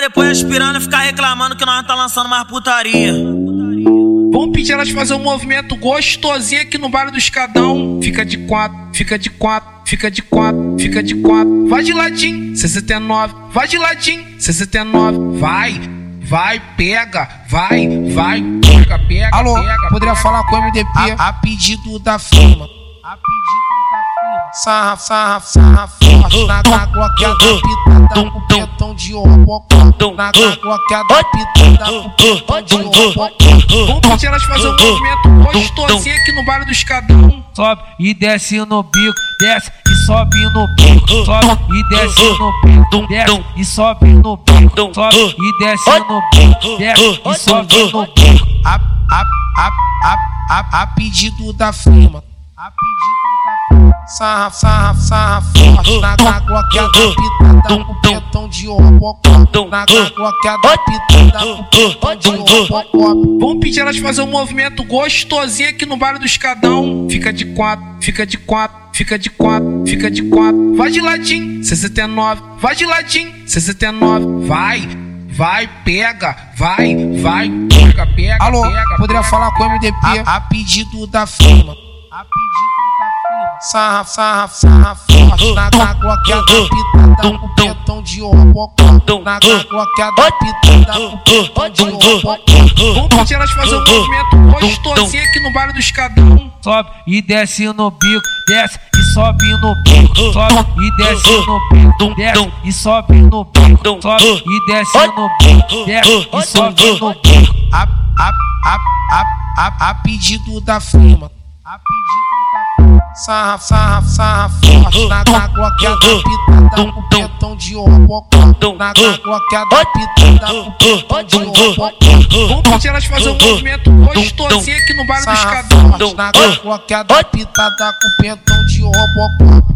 depois as piranhas ficar reclamando que nós não tá lançando mais putaria. Vamos pedir elas fazer um movimento gostosinho aqui no baile do Escadão. Fica de quatro, fica de quatro, fica de quatro, fica de quatro. Vai de ladinho, 69. Vai de ladinho, 69. Vai, vai, pega, vai, vai, pega, pega. Alô, pega, poderia pega. falar com o MDP A- a, pedido da firma. A pedido da firma. Sarra, sarra, sarra forte. Na gloqueada pitada com pentão de robocó. Na gloqueada pitada com pentão de robocó. Vamos pedir elas fazer um movimento gostosinho aqui no baile do Escadão. sobe e desce no bico, desce e sobe no bico, sobe e desce no bico, desce e sobe no bico, sobe e desce no bico, desce e sobe no bico. A, a, a, a, a, a pedido da firma. A pedido da firma. Sarra, sarra, sarra forte. Na gloqueada pitada com pentão de robocó. Na gloqueada pitada com pentão de robocó. Vamos pedir elas fazer um movimento gostosinho aqui no baile do Escadão. Fica de quatro, fica de quatro, fica de quatro, fica de quatro. Vai de ladinho, 69. Vai de ladinho, 69. Vai, vai, pega, vai, vai, pega, pega. Alô, pega, poderia pega. falar com o MDP a, a pedido da firma. A pedido da. Sarra, sarra, sarra forte. Na gloqueada pitada com pentão de robocó. Na gloqueada pitada com pentão de robocó. Vamos pedir elas fazer um movimento gostosinho aqui no baile do Escadão. sobe e desce no bico, desce e sobe no bico, sobe e desce no bico, desce e sobe no bico, sobe e desce no bico, desce e sobe no bico. A, a, a, a, a, a pedido da firma. A pedido. Sarra, sarra, sarra forte. Na gloqueada pitada com pentão de robocó. Na gloqueada pitada com pentão de robocó. Vamos pedir elas fazer um movimento gostosinho aqui no baile do Sarra Escadão. forte. Na gloqueada pitada com pentão de robocó.